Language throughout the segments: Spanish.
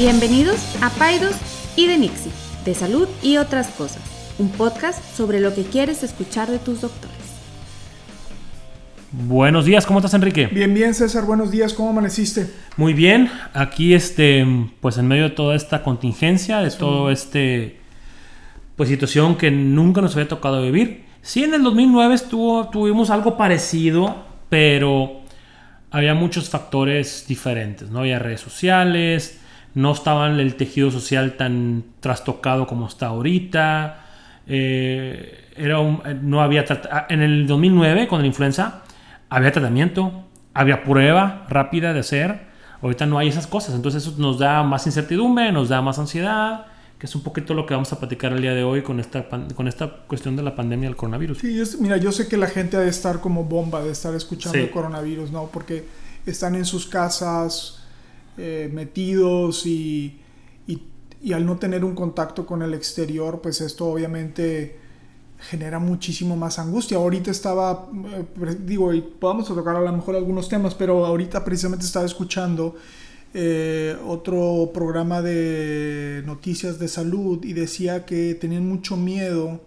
Bienvenidos a Paidos y de Nixie, de salud y otras cosas, un podcast sobre lo que quieres escuchar de tus doctores. Buenos días, ¿cómo estás Enrique? Bien, bien César, buenos días, ¿cómo amaneciste? Muy bien, aquí este, pues en medio de toda esta contingencia, de todo este, pues situación que nunca nos había tocado vivir. Sí, en el 2009 estuvo, tuvimos algo parecido, pero había muchos factores diferentes, ¿no? Había redes sociales, no estaba el tejido social tan trastocado como está ahorita. Eh, era no había ah, en el 2009 con la influenza había tratamiento, había prueba rápida de hacer. Ahorita no hay esas cosas, entonces eso nos da más incertidumbre, nos da más ansiedad, que es un poquito lo que vamos a platicar el día de hoy con esta, con esta cuestión de la pandemia del coronavirus. Sí, mira, yo sé que la gente ha de estar como bomba de estar escuchando el coronavirus, ¿no? Porque están en sus casas, eh, metidos y, y, al no tener un contacto con el exterior, pues esto obviamente genera muchísimo más angustia. Ahorita estaba, eh, digo, y podamos tocar a lo mejor algunos temas, pero ahorita precisamente estaba escuchando eh, otro programa de noticias de salud y decía que tenían mucho miedo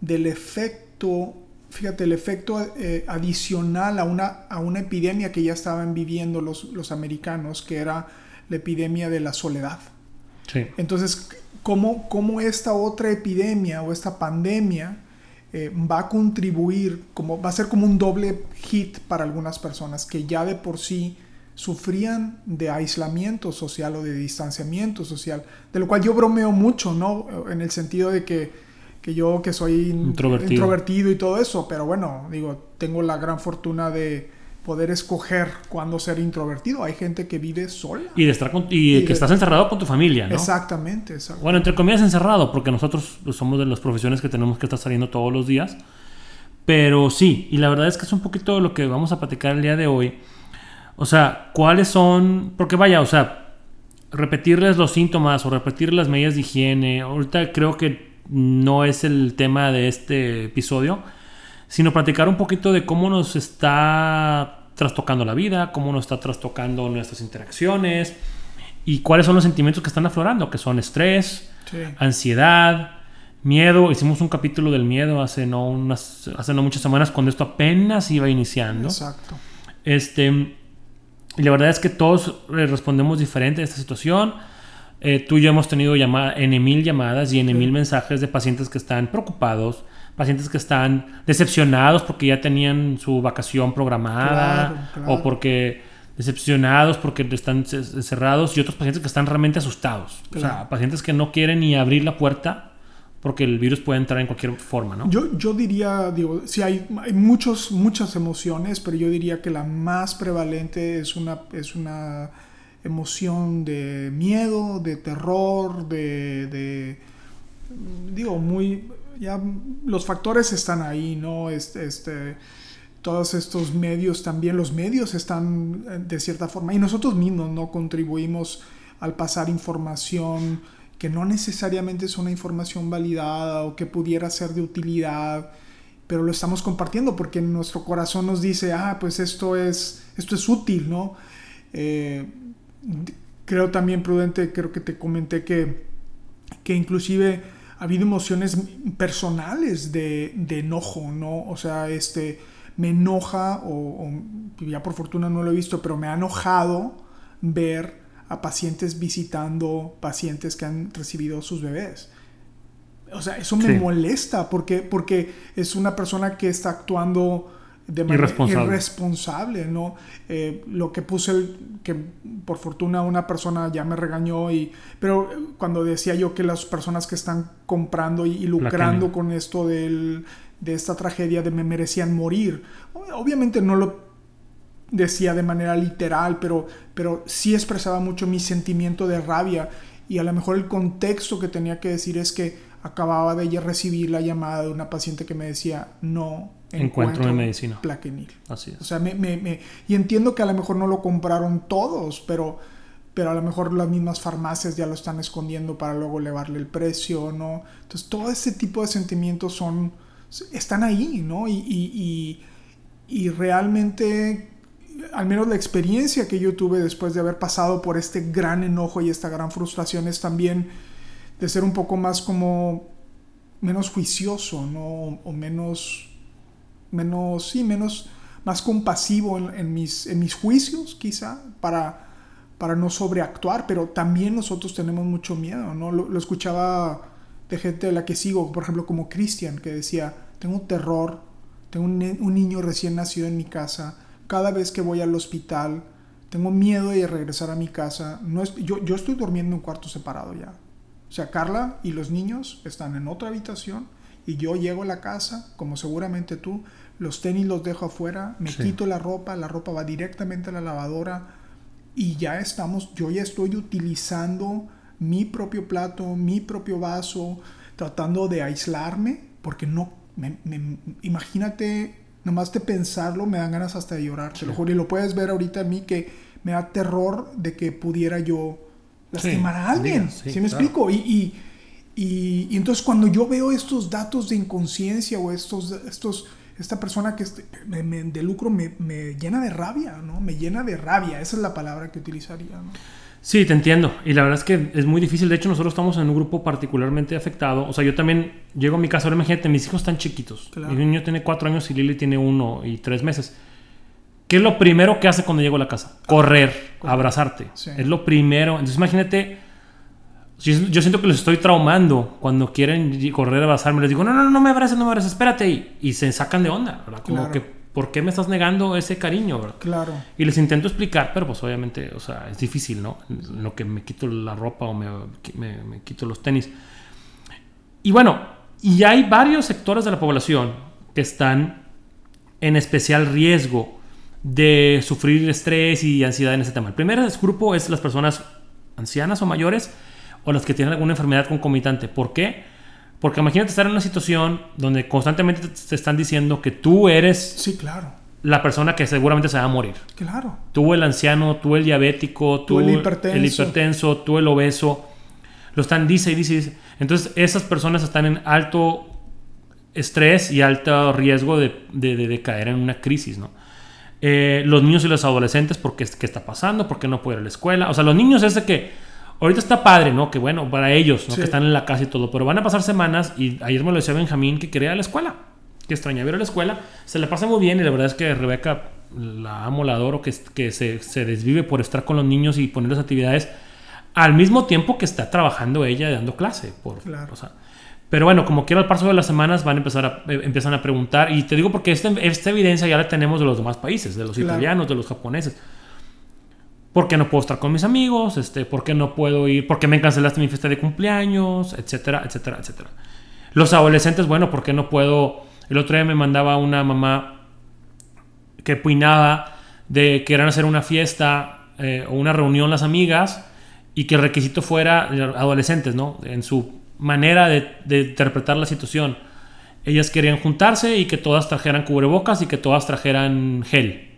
del efecto fíjate, el efecto eh, adicional a una, a una epidemia que ya estaban viviendo los, los americanos, que era la epidemia de la soledad. Sí. Entonces, ¿cómo, ¿cómo, esta otra epidemia o esta pandemia eh, va a contribuir, como, va a ser como un doble hit para algunas personas que ya de por sí sufrían de aislamiento social o de distanciamiento social, de lo cual yo bromeo mucho, ¿no? En el sentido de que que yo que soy introvertido. y todo eso, pero bueno, digo, tengo la gran fortuna de poder escoger cuándo ser introvertido. Hay gente que vive sola. Y de estar y, que estás encerrado con tu familia, ¿no? Exactamente, exactamente. Bueno, entre comillas encerrado, porque nosotros somos de las profesiones que tenemos que estar saliendo todos los días. Pero sí, y la verdad es que es un poquito de lo que vamos a platicar el día de hoy. O sea, ¿cuáles son? Porque vaya, o sea, repetirles los síntomas o repetir las medidas de higiene. Ahorita creo que no es el tema de este episodio, sino platicar un poquito de cómo nos está trastocando la vida, cómo nos está trastocando nuestras interacciones y cuáles son los sentimientos que están aflorando, que son estrés, ansiedad, miedo. Hicimos un capítulo del miedo hace no, unas, hace no muchas semanas cuando esto apenas iba iniciando. Exacto. Este, y la verdad es que todos respondemos diferente a esta situación. Eh, tú y yo hemos tenido llamada, mil llamadas y en mil mensajes de pacientes que están preocupados, pacientes que están decepcionados porque ya tenían su vacación programada o porque decepcionados porque están cerrados y otros pacientes que están realmente asustados. O sea, pacientes que no quieren ni abrir la puerta porque el virus puede entrar en cualquier forma, ¿no? Yo, yo diría, digo, sí hay, hay muchos, muchas emociones, pero yo diría que la más prevalente es una, es una emoción de miedo, de terror, de, digo, muy, ya los factores están ahí, ¿no? Este, este, todos estos medios también, los medios están eh, de cierta forma, y nosotros mismos, ¿no? Contribuimos al pasar información que no necesariamente es una información validada o que pudiera ser de utilidad, pero lo estamos compartiendo porque nuestro corazón nos dice, ah, pues esto es, esto es útil, ¿no? Eh, creo también prudente, creo que te comenté que, que inclusive ha habido emociones personales de, de, enojo, ¿no? O sea, este, me enoja, o, ya por fortuna no lo he visto, pero me ha enojado ver a pacientes visitando pacientes que han recibido sus bebés. O sea, eso me molesta porque, porque es una persona que está actuando de manera irresponsable, ¿no? Eh, lo que puse, el, que por fortuna una persona ya me regañó, y, pero cuando decía yo que las personas que están comprando y, lucrando con esto del, de esta tragedia de me merecían morir, obviamente no lo decía de manera literal, pero, pero sí expresaba mucho mi sentimiento de rabia y a lo mejor el contexto que tenía que decir es que acababa de recibir la llamada de una paciente que me decía no encuentro, en medicina. Plaquenil. Así es. O sea, me, me, y entiendo que a lo mejor no lo compraron todos, pero, pero a lo mejor las mismas farmacias ya lo están escondiendo para luego elevarle el precio, ¿no? Entonces, todo ese tipo de sentimientos son, están ahí, ¿no? Y, y, y, y realmente al menos la experiencia que yo tuve después de haber pasado por este gran enojo y esta gran frustración es también de ser un poco más como menos juicioso, ¿no? O menos, menos, sí, menos, más compasivo en, mis, en mis juicios, quizá, para, para no sobreactuar, pero también nosotros tenemos mucho miedo, ¿no? Lo, escuchaba de gente a la que sigo, por ejemplo, como Cristian, que decía, tengo terror, tengo un, un niño recién nacido en mi casa, cada vez que voy al hospital, tengo miedo de regresar a mi casa, no es, yo, yo estoy durmiendo en un cuarto separado ya, o sea, Carla y los niños están en otra habitación y yo llego a la casa, como seguramente tú, los tenis los dejo afuera, me quito la ropa, la ropa va directamente a la lavadora y ya estamos, yo ya estoy utilizando mi propio plato, mi propio vaso, tratando de aislarme, porque no, me, imagínate, nomás de pensarlo me dan ganas hasta de llorar, te lo juro, y lo puedes ver ahorita en mí que me da terror de que pudiera yo lastimar a alguien. Sí, me explico? Y, y, y, entonces cuando yo veo estos datos de inconsciencia o estos, estos, esta persona que me, de lucro me, me, llena de rabia, ¿no? Me llena de rabia, esa es la palabra que utilizaría, ¿no? Sí, te entiendo. Y la verdad es que es muy difícil. De hecho, nosotros estamos en un grupo particularmente afectado. O sea, yo también llego a mi casa. Ahora imagínate, mis hijos están chiquitos. Mi niño tiene cuatro años y Lili tiene uno y tres meses. ¿Qué es lo primero que hace cuando llego a la casa? Correr, abrazarte. Es lo primero. Entonces imagínate, yo siento que les estoy traumando cuando quieren correr, abrazarme. Les digo, no, no, no me abraces, no me abraces, espérate. Y, se sacan de onda, ¿verdad? Como que, ¿por qué me estás negando ese cariño, verdad? Claro. Y les intento explicar, pero pues obviamente, o sea, es difícil, ¿no? Lo que me quito la ropa o me, me quito los tenis. Y bueno, y hay varios sectores de la población que están en especial riesgo de sufrir estrés y ansiedad en ese tema. El primer grupo es las personas ancianas o mayores o las que tienen alguna enfermedad concomitante. ¿Por qué? Porque imagínate estar en una situación donde constantemente te están diciendo que tú eres sí, claro. la persona que seguramente se va a morir. Claro. Tú el anciano, tú el diabético, tú, el, hipertenso. el hipertenso, tú el obeso. Lo están dice y dice, dice. Entonces esas personas están en alto estrés y alto riesgo de, de, de caer en una crisis, ¿no? Eh, los niños y los adolescentes, porque qué está pasando, por qué no puede ir a la escuela. O sea, los niños es de que ahorita está padre, ¿no? Que bueno, para ellos, ¿no? Que están en la casa y todo, pero van a pasar semanas y ayer me lo decía Benjamín que quería ir a la escuela, que extrañaba ir a la escuela. Se le pasa muy bien y la verdad es que Rebeca la amo, la adoro, que, que se, se desvive por estar con los niños y ponerles actividades al mismo tiempo que está trabajando ella dando clase. Por, claro. o sea, pero bueno, como quiera al paso de las semanas van a empezar a, eh, empiezan a preguntar. Y te digo porque esta, esta evidencia ya la tenemos de los demás países, de los italianos, de los japoneses. ¿Por qué no puedo estar con mis amigos? Este, ¿Por qué no puedo ir? ¿Por qué me cancelaste mi fiesta de cumpleaños? Etcétera, etcétera, etcétera. Los adolescentes, bueno, ¿por qué no puedo? El otro día me mandaba una mamá que puinaba de que querían hacer una fiesta eh, o una reunión las amigas y que el requisito fuera adolescentes, ¿no? En su manera de, interpretar la situación. Ellas querían juntarse y que todas trajeran cubrebocas y que todas trajeran gel.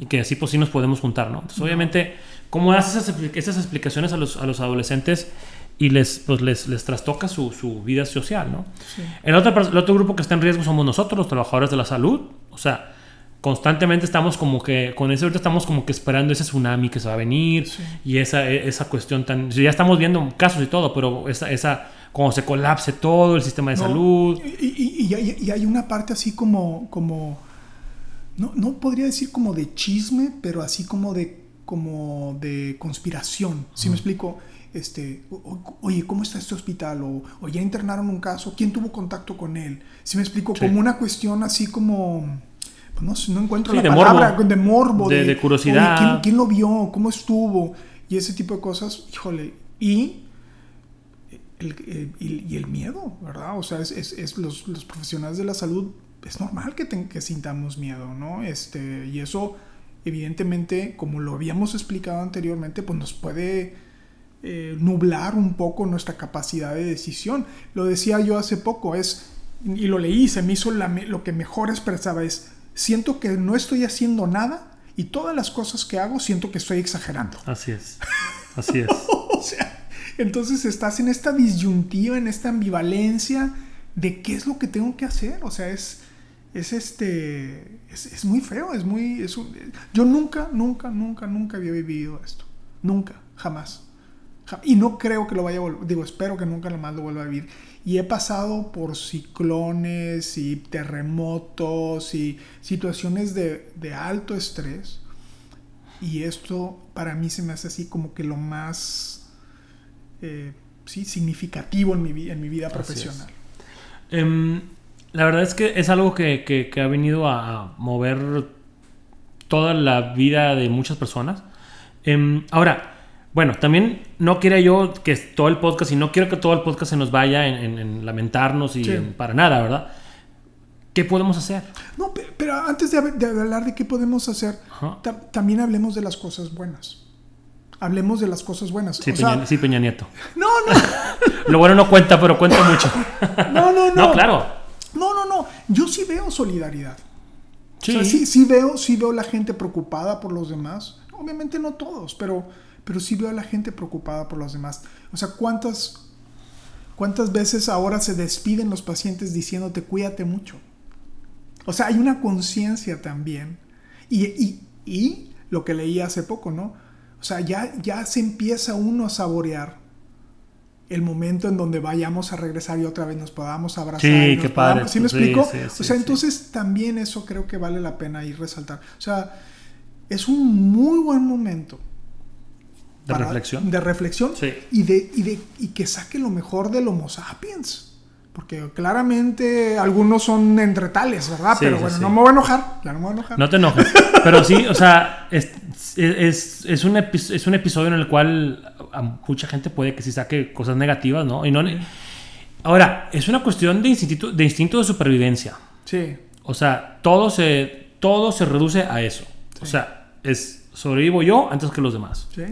Y que así pues sí nos podemos juntar, ¿no? Entonces, obviamente, ¿cómo haces esas, explicaciones a los, a los adolescentes y les, pues, les, les trastoca su, su vida social, ¿no? El, otro, el otro grupo que está en riesgo somos nosotros, los trabajadores de la salud. O sea, constantemente estamos como que, con eso ahorita estamos como que esperando ese tsunami que se va a venir y esa, esa cuestión tan... Ya estamos viendo casos y todo, pero esa, esa cuando se colapse todo el sistema de salud. Y, y, hay una parte así como, como no, no, podría decir como de chisme, pero así como de, como de conspiración. Si me explico? Este, oye, ¿cómo está este hospital? O, o, ya internaron un caso, ¿quién tuvo contacto con él? Si me explico? Como una cuestión así como... Pues no, no encuentro la palabra de morbo, de, curiosidad. ¿quién, ¿quién, lo vio? ¿Cómo estuvo? Y ese tipo de cosas, híjole. Y el, y el miedo, ¿verdad? O sea, es, es, los, los, profesionales de la salud, es normal que, que sintamos miedo, ¿no? Este, y eso, evidentemente, como lo habíamos explicado anteriormente, pues nos puede eh, nublar un poco nuestra capacidad de decisión. Lo decía yo hace poco, es, y lo leí, se me hizo lo que mejor expresaba, es, siento que no estoy haciendo nada y todas las cosas que hago siento que estoy exagerando. Así es, así es. o sea, entonces estás en esta disyuntiva, en esta ambivalencia de qué es lo que tengo que hacer. O sea, es, es este, es, es muy feo, es muy... Es un- yo nunca, nunca, nunca, nunca había vivido esto. Nunca, jamás. Ja- Y no creo que lo vaya a volver, digo, espero que nunca más lo vuelva a vivir. Y he pasado por ciclones y terremotos y situaciones de, de alto estrés. Y esto para mí se me hace así como que lo más eh, sí, significativo en mi, en mi vida profesional. Em, la verdad es que es algo que, que- que ha venido a mover toda la vida de muchas personas. Em, ahora, bueno, también no quiero yo que todo el podcast, y no quiero que todo el podcast se nos vaya en, en- en lamentarnos y Sí. en- para nada, ¿verdad? ¿Qué podemos hacer? No, pe- pero antes de, de hablar de qué podemos hacer, ta- también hablemos de las cosas buenas. Hablemos de las cosas buenas. Sí, O sea, Peña, sí, Peña Nieto. no, no, Lo bueno no cuenta, pero cuenta mucho. no, no, no. No, claro. Yo sí veo solidaridad. Sí. O sea, sí, sí veo, sí veo la gente preocupada por los demás. Obviamente no todos, pero, pero sí veo a la gente preocupada por los demás. O sea, ¿cuántas, cuántas veces ahora se despiden los pacientes diciéndote cuídate mucho? O sea, hay una conciencia también. Y, y- y lo que leí hace poco, ¿no? O sea, ya, ya se empieza uno a saborear el momento en donde vayamos a regresar y otra vez nos podamos abrazar. Sí, qué padre. podamos- ¿Sí me Sí, explico? sí, sí, o sea, entonces también eso creo que vale la pena ir resaltar. O sea, es un muy buen momento. De para- reflexión. De reflexión Sí. y, de, y, de, y que saque lo mejor del Homo sapiens. Porque claramente algunos son entretales, ¿verdad? Sí, Pero bueno, no me voy a enojar. Ya no me voy a enojar. No te enojes. Pero sí, o sea, es, es, es un, es un episodio en el cual a mucha gente puede que sí saque cosas negativas, ¿no? Y no Ahora, es una cuestión de instinto, de instinto de supervivencia. Sí. O sea, todo se, todo se reduce a eso. O sea, es sobrevivo yo antes que los demás. Sí.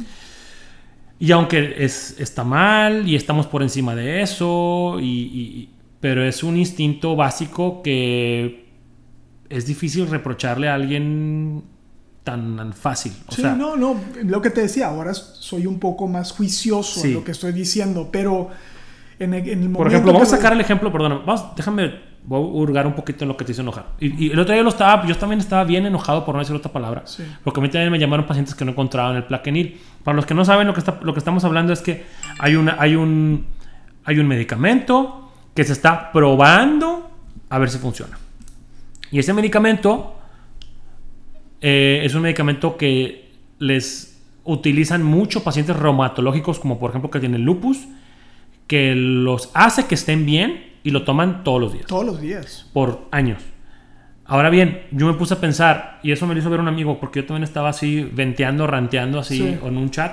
Y aunque es, está mal y estamos por encima de eso, y, y- pero es un instinto básico que es difícil reprocharle a alguien tan fácil. O sí, sea, no, no, lo que te decía, ahora soy un poco más juicioso Sí. en lo que estoy diciendo, pero en el, en el momento... por ejemplo, vamos a sacar el ejemplo, perdóname, vamos, déjame, voy a hurgar un poquito en lo que te hizo enojar. Y, y el otro día lo estaba, yo también estaba bien enojado por no decir otra palabra, Sí. porque a mí también me llamaron pacientes que no encontraban el plaquenil. Para los que no saben, lo que, está, lo que estamos hablando es que hay, una, hay, un, hay un medicamento que se está probando a ver si funciona. Y ese medicamento eh, es un medicamento que les utilizan mucho pacientes reumatológicos, como por ejemplo que tienen lupus, que los hace que estén bien y lo toman todos los días Todos los días. por años. Ahora bien, yo me puse a pensar, y eso me lo hizo ver un amigo, porque yo también estaba así venteando, ranteando así Sí. en un chat.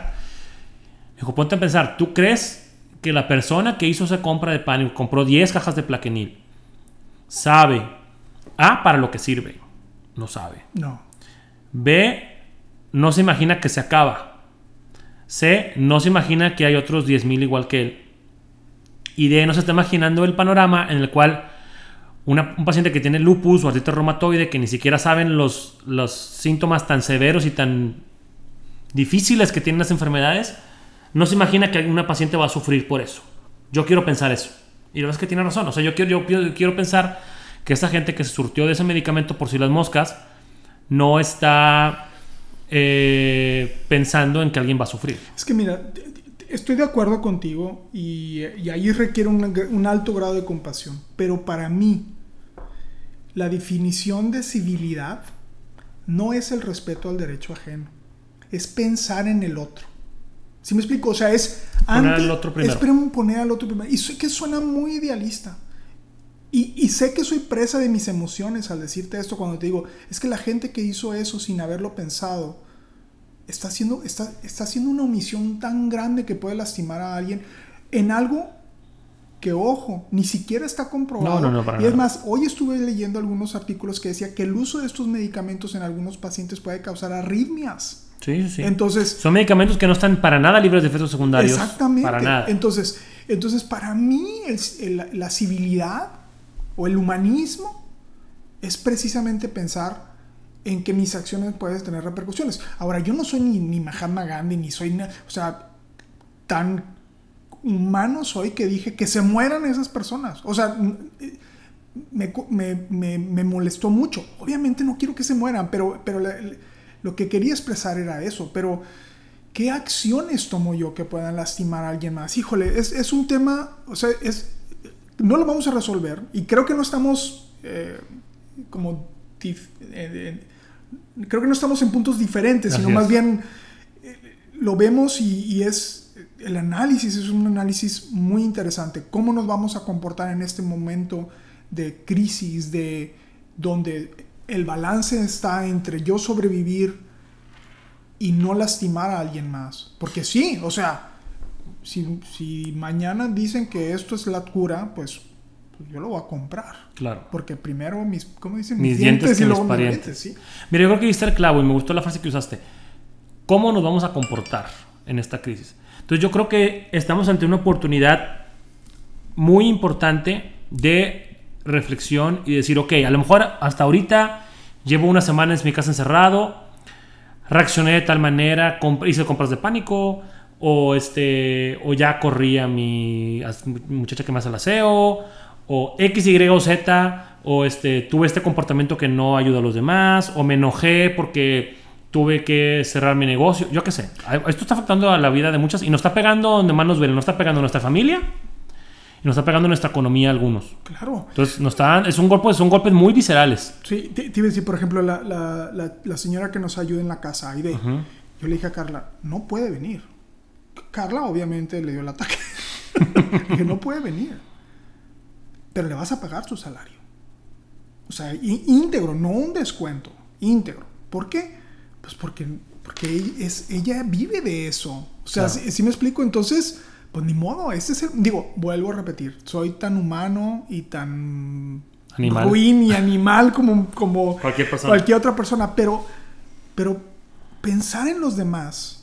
Me dijo, ponte a pensar, ¿tú crees que la persona que hizo esa compra de pánico, compró 10 cajas de plaquenil, sabe, A, para lo que sirve? No sabe. No. B, no se imagina que se acaba. C, no se imagina que hay otros 10.000 igual que él. Y D, no se está imaginando el panorama en el cual un paciente que tiene lupus o artritis reumatoide, que ni siquiera saben los, los síntomas tan severos y tan difíciles que tienen las enfermedades, no se imagina que una paciente va a sufrir por eso. Yo quiero pensar eso. Y la verdad es que tiene razón. O sea, yo quiero, yo quiero- pensar que esa gente que se surtió de ese medicamento por si las moscas no está eh, pensando en que alguien va a sufrir. Es que mira, estoy de acuerdo contigo y, y ahí requiere un, alto grado de compasión. Pero para mí, la definición de civilidad no es el respeto al derecho ajeno, es pensar en el otro. ¿Sí me explico? O sea, es Poner al otro primero. es poner al otro primero. Y sé que suena muy idealista. Y, y sé que soy presa de mis emociones al decirte esto cuando te digo, es que la gente que hizo eso sin haberlo pensado, está haciendo, está, está haciendo una omisión tan grande que puede lastimar a alguien en algo que, ojo, ni siquiera está comprobado. No, no, no, para y es más, hoy estuve leyendo algunos artículos que decía que el uso de estos medicamentos en algunos pacientes puede causar arritmias. Sí, sí, sí. Entonces, Son medicamentos que no están para nada libres de efectos secundarios. Exactamente. Para nada. Entonces, entonces para mí, el- el- la civilidad o el humanismo es precisamente pensar en que mis acciones pueden tener repercusiones. Ahora, yo no soy ni, ni Mahatma Gandhi, ni soy, o sea, tan humano soy que dije que se mueran esas personas. O sea, eh, me, me, me, molestó mucho. Obviamente no quiero que se mueran, pero, pero lo que quería expresar era eso. Pero, ¿qué acciones tomo yo que puedan lastimar a alguien más? Híjole, es, es un tema, o sea, es, no lo vamos a resolver y creo que no estamos eh, como... Eh, creo que no estamos en puntos diferentes, sino más bien eh, lo vemos y, y es el análisis es un análisis muy interesante. ¿Cómo nos vamos a comportar en este momento de crisis, de donde el balance está entre yo sobrevivir y no lastimar a alguien más? Porque sí, o sea, si, mañana dicen que esto es la cura, pues, pues, yo lo voy a comprar. Claro. Porque primero mis, ¿cómo dicen? Mis, dientes, y luego mis parientes. ¿sí? Mira, yo creo que viste el clavo y me gustó la frase que usaste. ¿Cómo nos vamos a comportar en esta crisis? Entonces yo creo que estamos ante una oportunidad muy importante de reflexión y decir, ok, a lo mejor hasta ahorita llevo una semana en mi casa encerrado, reaccioné de tal manera, hice compras de pánico, o, este, o ya corría mi muchacha que me hace el aseo, o X, Y o Z, o este, tuve este comportamiento que no ayuda a los demás, o me enojé porque tuve que cerrar mi negocio, yo qué sé. Esto está afectando a la vida de muchas y nos está pegando donde más nos duele, nos está pegando a nuestra familia y nos está pegando a nuestra economía algunos. Claro. Entonces, nos están, es un golpe, son golpes muy viscerales. Sí, te, iba a decir, por ejemplo, la, la, la, señora que nos ayuda en la casa, Aide, yo le dije a Carla, no puede venir. Carla obviamente le dio el ataque. dije, no puede venir. Pero le vas a pagar su salario. O sea, íntegro, no un descuento, íntegro. ¿Por qué? Pues porque, porque es, ella vive de eso. O sea, si, me explico, entonces, pues ni modo, ese es el, digo, vuelvo a repetir, soy tan humano y tan animal. ruin y animal como, como cualquier, persona. cualquier otra persona, pero, pero pensar en los demás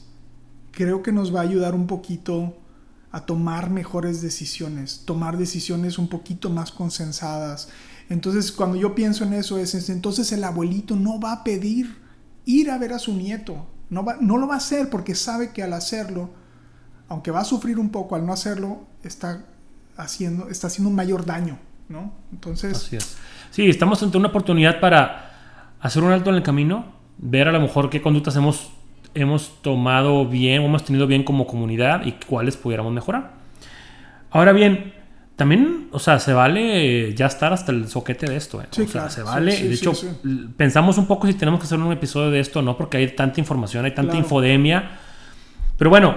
creo que nos va a ayudar un poquito a tomar mejores decisiones, tomar decisiones un poquito más consensadas. Entonces, cuando yo pienso en eso, es entonces el abuelito no va a pedir ir a ver a su nieto. No, va, no lo va a hacer porque sabe que al hacerlo, aunque va a sufrir un poco al no hacerlo, está haciendo, está haciendo un mayor daño, ¿no? Entonces... Sí, estamos ante una oportunidad para hacer un alto en el camino, ver a lo mejor qué conductas hemos, hemos tomado bien, o hemos tenido bien como comunidad y cuáles pudiéramos mejorar. Ahora bien, también, o sea, se vale ya estar hasta el soquete de esto. ¿eh? o sea, se vale. de hecho, pensamos un poco si tenemos que hacer un episodio de esto, ¿no? Porque hay tanta información, hay tanta infodemia. Pero bueno,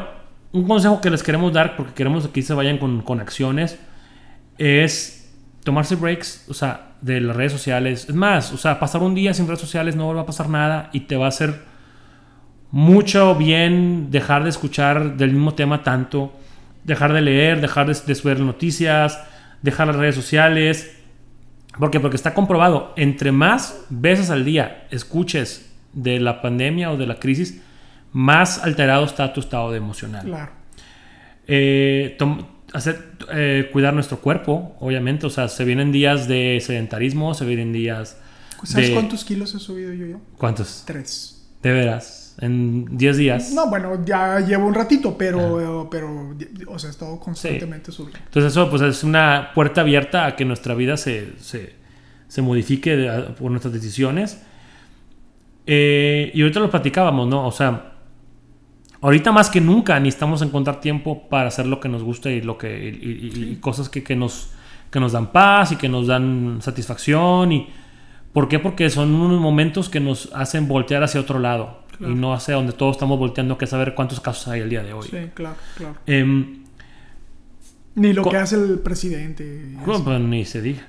un consejo que les queremos dar, porque queremos que aquí se vayan con, con acciones, es tomarse breaks, o sea, de las redes sociales. Es más, o sea, pasar un día sin redes sociales no va a pasar nada y te va a hacer mucho bien dejar de escuchar del mismo tema tanto dejar de leer, dejar de, ver noticias, dejar las redes sociales. ¿Por qué? Porque está comprobado, entre más veces al día escuches de la pandemia o de la crisis, más alterado está tu estado de emocional. Claro. Eh, hacer, eh, cuidar nuestro cuerpo, obviamente. O sea, se vienen días de sedentarismo, se vienen días. ¿Sabes cuántos kilos he subido yo ya? ¿Cuántos? Tres. De veras en 10 días. No, bueno, ya llevo un ratito, pero, pero o sea, he estado constantemente subiendo. Entonces eso pues es una puerta abierta a que nuestra vida se, se, se modifique por nuestras decisiones. Eh, y ahorita lo platicábamos, ¿no? O sea, ahorita más que nunca necesitamos encontrar tiempo para hacer lo que nos gusta y, lo que, y, cosas que, que, nos, que nos dan paz y que nos dan satisfacción. Y, ¿Por qué? Porque son unos momentos que nos hacen voltear hacia otro lado y no hacia donde todos estamos volteando, que saber cuántos casos hay el día de hoy. Sí, claro, claro. Em, ni lo que hace el presidente. Pues ni se diga.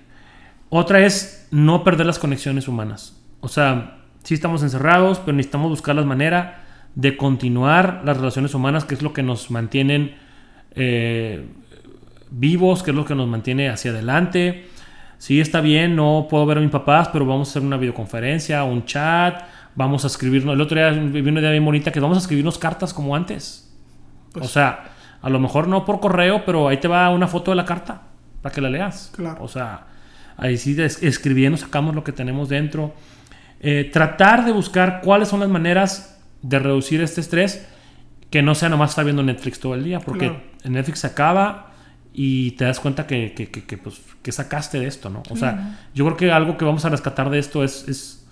Otra es no perder las conexiones humanas. O sea, sí estamos encerrados, pero necesitamos buscar la manera de continuar las relaciones humanas, que es lo que nos mantienen eh, vivos, que es lo que nos mantiene hacia adelante. Sí, está bien, no puedo ver a mis papás, pero vamos a hacer una videoconferencia, un chat, vamos a escribirnos. El otro día vi una idea bien bonita que vamos a escribirnos cartas como antes. Pues o sea, a lo mejor no por correo, pero ahí te va una foto de la carta para que la leas. Claro. O sea, ahí sí escribiendo sacamos lo que tenemos dentro. Eh, tratar de buscar cuáles son las maneras de reducir este estrés que no sea nomás estar viendo Netflix todo el día, porque en Netflix se acaba y te das cuenta que, que, que, que, pues, que sacaste de esto, ¿no? O sea, yo creo que algo que vamos a rescatar de esto es, es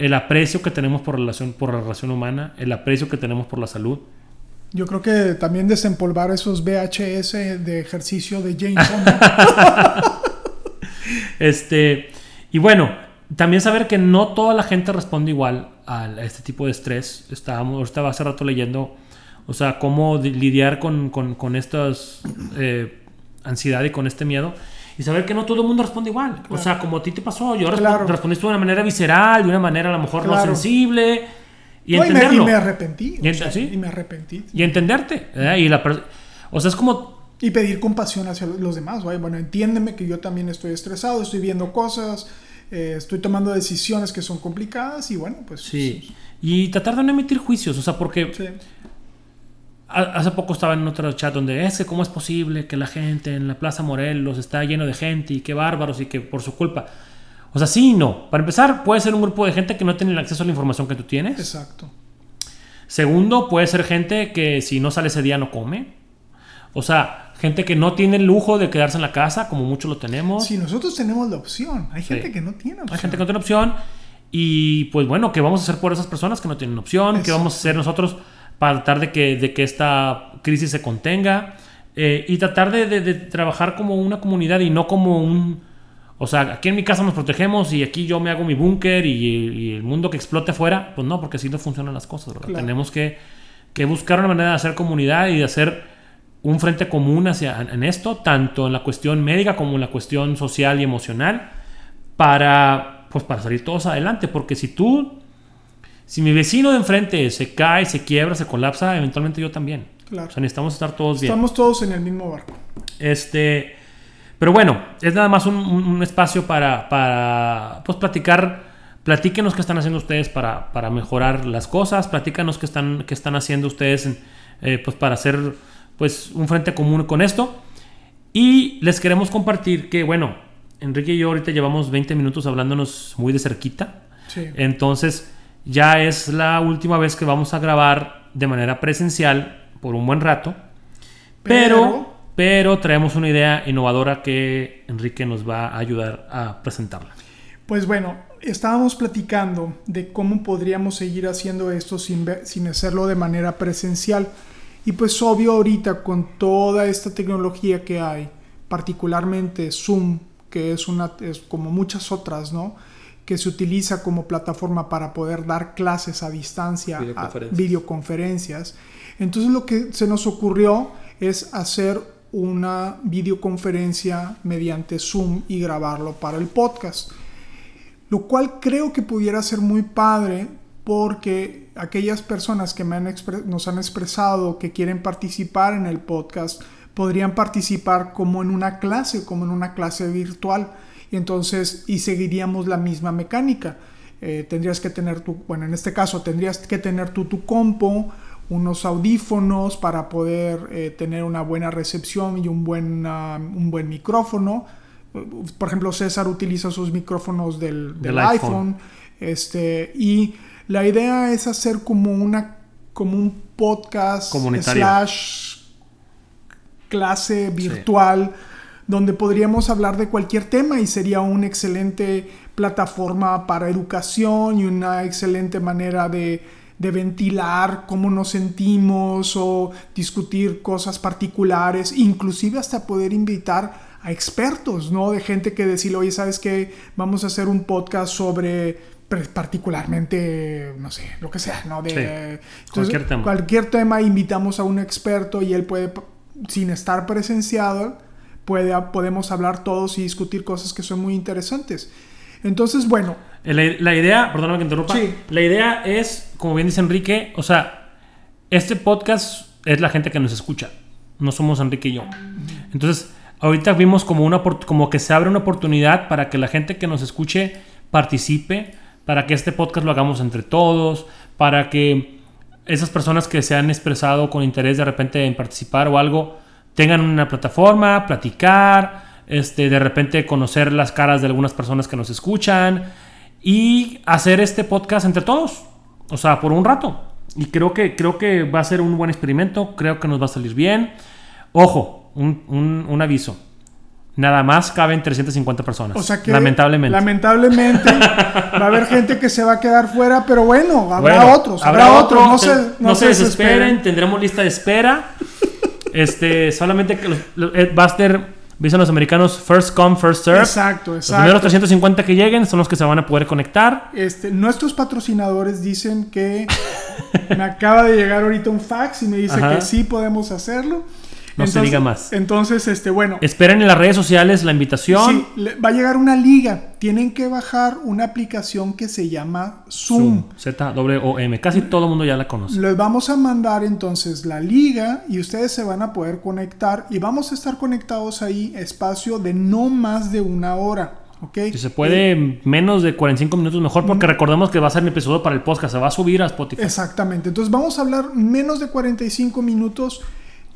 el aprecio que tenemos por, relación, por la relación humana, el aprecio que tenemos por la salud. Yo creo que también desempolvar esos VHS de ejercicio de James este, y bueno, también saber que no toda la gente responde igual a este tipo de estrés. Estábamos, estaba hace rato leyendo, o sea, cómo lidiar con, con, con esta eh, ansiedad y con este miedo y saber que no todo el mundo responde igual. O sea, como a ti te pasó, yo respondiste de una manera visceral, de una manera a lo mejor no sensible. Y entenderlo. Y me, arrepentí. Y, me arrepentí. Y entenderte. Y la o sea, es como... Y pedir compasión hacia los demás. Bueno, entiéndeme que yo también estoy estresado, estoy viendo cosas, eh, estoy tomando decisiones que son complicadas y bueno, pues... Sí. Y tratar de no emitir juicios, o sea, porque... Sí Hace poco estaba en otro chat donde es que cómo es posible que la gente en la Plaza Morelos está lleno de gente y qué bárbaros y que por su culpa. O sea, sí y no. Para empezar, puede ser un grupo de gente que no tiene el acceso a la información que tú tienes. Exacto. Segundo, puede ser gente que si no sale ese día no come. O sea, gente que no tiene el lujo de quedarse en la casa, como muchos lo tenemos. Sí, nosotros tenemos la opción. Hay gente que no tiene opción. Hay gente que no tiene opción. Y pues bueno, ¿qué vamos a hacer por esas personas que no tienen opción? ¿Qué vamos a hacer nosotros? Para tratar de que, de que esta crisis se contenga eh, y tratar de, de, trabajar como una comunidad y no como un... O sea, aquí en mi casa nos protegemos y aquí yo me hago mi búnker y, el mundo que explote afuera, pues no, porque así no funcionan las cosas, Tenemos que, que, buscar una manera de hacer comunidad y de hacer un frente común hacia, en esto, tanto en la cuestión médica como en la cuestión social y emocional, para, pues, para salir todos adelante, porque si tú si mi vecino de enfrente se cae, se quiebra, se colapsa, eventualmente yo también. Claro. O sea, necesitamos estar todos bien. Estamos todos en el mismo barco. Este, pero bueno, es nada más un, espacio para, para, pues, platicar. Platíquenos qué están haciendo ustedes para, para mejorar las cosas. Platícanos qué están, qué están haciendo ustedes eh, pues, para hacer pues, un frente común con esto. Y les queremos compartir que, bueno, Enrique y yo ahorita llevamos 20 minutos hablándonos muy de cerquita. Sí. Entonces, ya es la última vez que vamos a grabar de manera presencial por un buen rato. Pero, pero, traemos una idea innovadora que Enrique nos va a ayudar a presentarla. Pues bueno, estábamos platicando de cómo podríamos seguir haciendo esto sin, sin hacerlo de manera presencial. Y pues obvio ahorita con toda esta tecnología que hay, particularmente Zoom, que es una es como muchas otras, ¿no? Que se utiliza como plataforma para poder dar clases a distancia, videoconferencias. A videoconferencias. Entonces lo que se nos ocurrió es hacer una videoconferencia mediante Zoom y grabarlo para el podcast. Lo cual creo que pudiera ser muy padre porque aquellas personas que me han nos han expresado que quieren participar en el podcast podrían participar como en una clase, como en una clase virtual y entonces y seguiríamos la misma mecánica. Eh, tendrías que tener tu, bueno, en este caso tendrías que tener tú tu compo, unos audífonos para poder eh, tener una buena recepción y un buen, un buen micrófono. Por ejemplo, César utiliza sus micrófonos del, iPhone. Este, y la idea es hacer como, una, como un podcast slash clase virtual donde podríamos hablar de cualquier tema y sería una excelente plataforma para educación y una excelente manera de, ventilar cómo nos sentimos o discutir cosas particulares, inclusive hasta poder invitar a expertos, ¿no? De gente que decirle, oye, ¿sabes qué? Vamos a hacer un podcast sobre particularmente, no sé, lo que sea, ¿no? De, cualquier tema. Cualquier tema invitamos a un experto y él puede, sin estar presenciado, podemos hablar todos y discutir cosas que son muy interesantes. Entonces, bueno. La, idea, perdóname que interrumpa. La idea es, como bien dice Enrique, o sea, este podcast es la gente que nos escucha. No somos Enrique y yo. Entonces, ahorita vimos como, una, como que se abre una oportunidad para que la gente que nos escuche participe, para que este podcast lo hagamos entre todos, para que esas personas que se han expresado con interés de repente en participar o algo, tengan una plataforma, platicar, este, de repente conocer las caras de algunas personas que nos escuchan y hacer este podcast entre todos, o sea, por un rato. Y creo que, creo que va a ser un buen experimento, creo que nos va a salir bien. Ojo, un, un- un aviso. Nada más caben 350 personas. O sea que Lamentablemente. lamentablemente va a haber gente que se va a quedar fuera, pero bueno, habrá Bueno, otros, habrá, otros, no, te- se, no se desesperen, tendremos lista de espera. Este, solamente que los, los- va a ser, dicen los americanos, first come, first serve. Exacto, Los primeros exacto. 350 que lleguen son los que se van a poder conectar. Este, nuestros patrocinadores dicen que me acaba de llegar ahorita un fax y me dice Ajá. que sí podemos hacerlo. No se diga más. Entonces, este, bueno, Esperen en las redes sociales la invitación. sí, va a llegar una liga. Tienen que bajar una aplicación que se llama Zoom. Z-W-O-M. Casi todo el mundo ya la conoce. Les vamos a mandar entonces la liga y ustedes se van a poder conectar y vamos a estar conectados ahí espacio de no más de una hora. ¿ok? Si se puede menos de 45 minutos mejor porque recordemos que va a ser mi episodio para el podcast. Se va a subir a Spotify. Exactamente. Entonces vamos a hablar menos de 45 minutos.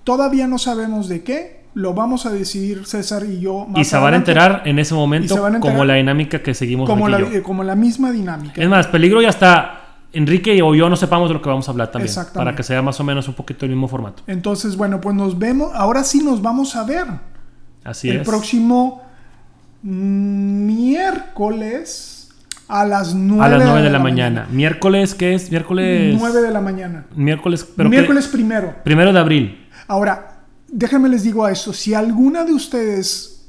Todavía no sabemos de qué. Lo vamos a decidir César y yo. Más y se van a enterar en ese momento enterar como la dinámica que seguimos como la, yo. eh, como la misma dinámica. Es más, peligro y hasta Enrique o yo no sepamos de lo que vamos a hablar también. Exactamente. Para que sea más o menos un poquito el mismo formato. Entonces, bueno, pues nos vemos. Ahora sí nos vamos a ver. Así el es. próximo miércoles a las 9, a las 9 de la mañana. Miércoles, ¿qué es? Miércoles. 9 de la mañana. Miércoles. Pero qué- miércoles primero. Primero de abril. Ahora, déjenme les digo a esto. Si alguna de ustedes...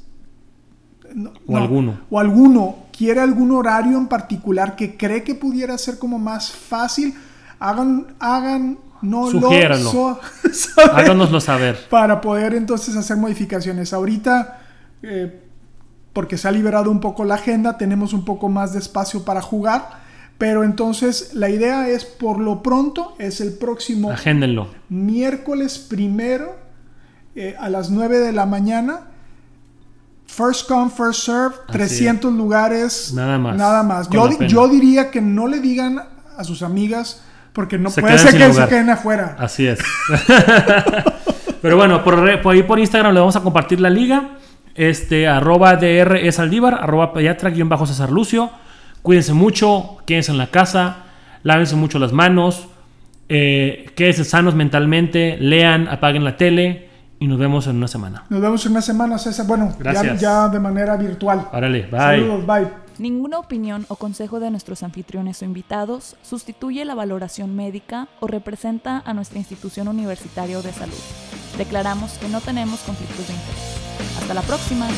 no, O no, alguno. O alguno quiere algún horario en particular que cree que pudiera ser como más fácil, hagan... hagan no Sugiéranlo. lo saber Háganoslo saber. para poder entonces hacer modificaciones. Ahorita, eh, porque se ha liberado un poco la agenda, tenemos un poco más de espacio para jugar, pero entonces la idea es, por lo pronto, es el próximo Agéndenlo. miércoles primero eh, a las 9 de la mañana. First come, first serve, Así 300 lugares. Nada más. Nada más. Yo, yo diría que no le digan a sus amigas, porque no Se puede ser que se queden afuera. Así es. Pero bueno, por, por ahí por Instagram le vamos a compartir la liga. Este, arroba DR es Aldívar, arroba pediatra guion bajo César Lucio. Cuídense mucho, quédense en la casa, lávense mucho las manos, eh, quédense sanos mentalmente, lean, apaguen la tele y nos vemos en una semana. Nos vemos en una semana, César. Bueno, ya, Gracias. ya de manera virtual. Órale, bye. Saludos, bye. Ninguna opinión o consejo de nuestros anfitriones o invitados sustituye la valoración médica o representa a nuestra institución universitaria o de salud. Declaramos que no tenemos conflictos de interés. Hasta la próxima.